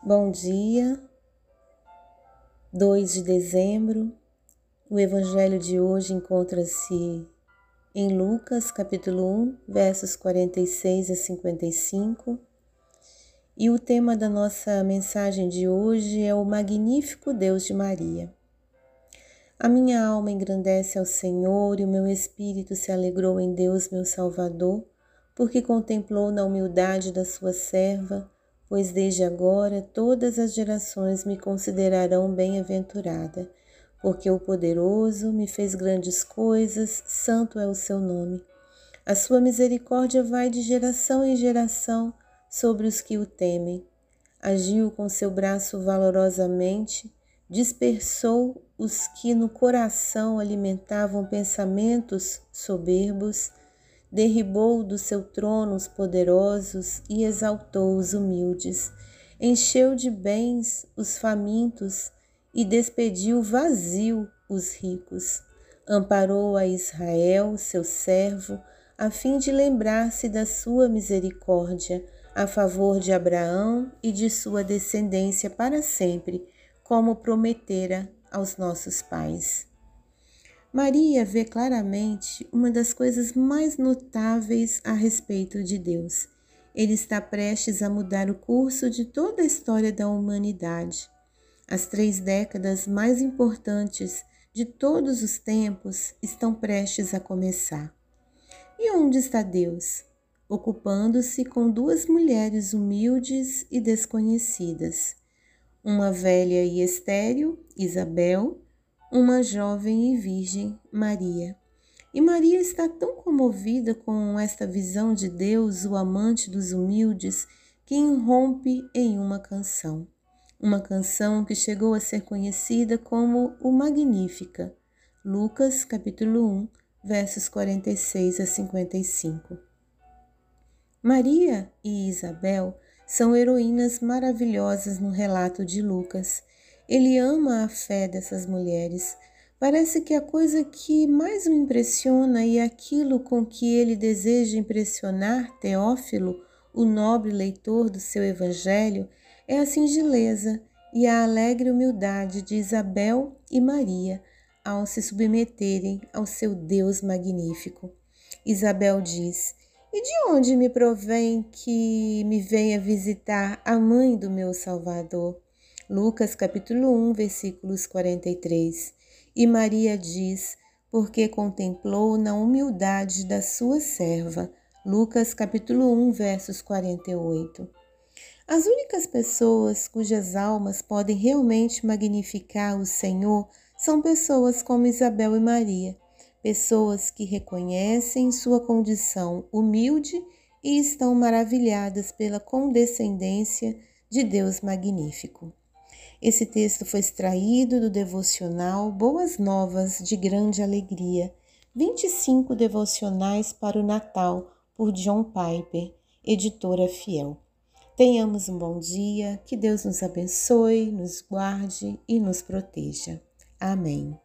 Bom dia, 2 de dezembro. O evangelho de hoje encontra-se em Lucas, capítulo 1, versos 46 a 55. E o tema da nossa mensagem de hoje é o magnífico Deus de Maria. A minha alma engrandece ao Senhor e o meu espírito se alegrou em Deus, meu Salvador, porque contemplou na humildade da sua serva pois desde agora todas as gerações me considerarão bem-aventurada, porque o poderoso me fez grandes coisas, santo é o seu nome. A sua misericórdia vai de geração em geração sobre os que o temem. Agiu com seu braço valorosamente, dispersou os que no coração alimentavam pensamentos soberbos derribou do seu trono os poderosos e exaltou os humildes, encheu de bens os famintos e despediu vazio os ricos. Amparou a Israel, seu servo, a fim de lembrar-se da sua misericórdia a favor de Abraão e de sua descendência para sempre, como prometera aos nossos pais. Maria vê claramente uma das coisas mais notáveis a respeito de Deus. Ele está prestes a mudar o curso de toda a história da humanidade. As três décadas mais importantes de todos os tempos estão prestes a começar. E onde está Deus? Ocupando-se com duas mulheres humildes e desconhecidas. Uma velha e estéril, Isabel, uma jovem e virgem, Maria. E Maria está tão comovida com esta visão de Deus, o amante dos humildes, que irrompe em uma canção. Uma canção que chegou a ser conhecida como o Magnífica. Lucas, capítulo 1, versos 46 a 55. Maria e Isabel são heroínas maravilhosas no relato de Lucas ele ama a fé dessas mulheres. Parece que a coisa que mais o impressiona e aquilo com que ele deseja impressionar Teófilo, o nobre leitor do seu evangelho, é a singeleza e a alegre humildade de Isabel e Maria ao se submeterem ao seu Deus magnífico. Isabel diz: E de onde me provém que me venha visitar a mãe do meu Salvador? Lucas capítulo 1, versículos 43. E Maria diz: porque contemplou na humildade da sua serva. Lucas capítulo 1, versos 48. As únicas pessoas cujas almas podem realmente magnificar o Senhor são pessoas como Isabel e Maria, pessoas que reconhecem sua condição humilde e estão maravilhadas pela condescendência de Deus magnífico. Esse texto foi extraído do devocional Boas Novas de Grande Alegria, 25 devocionais para o Natal, por John Piper, editora fiel. Tenhamos um bom dia, que Deus nos abençoe, nos guarde e nos proteja. Amém.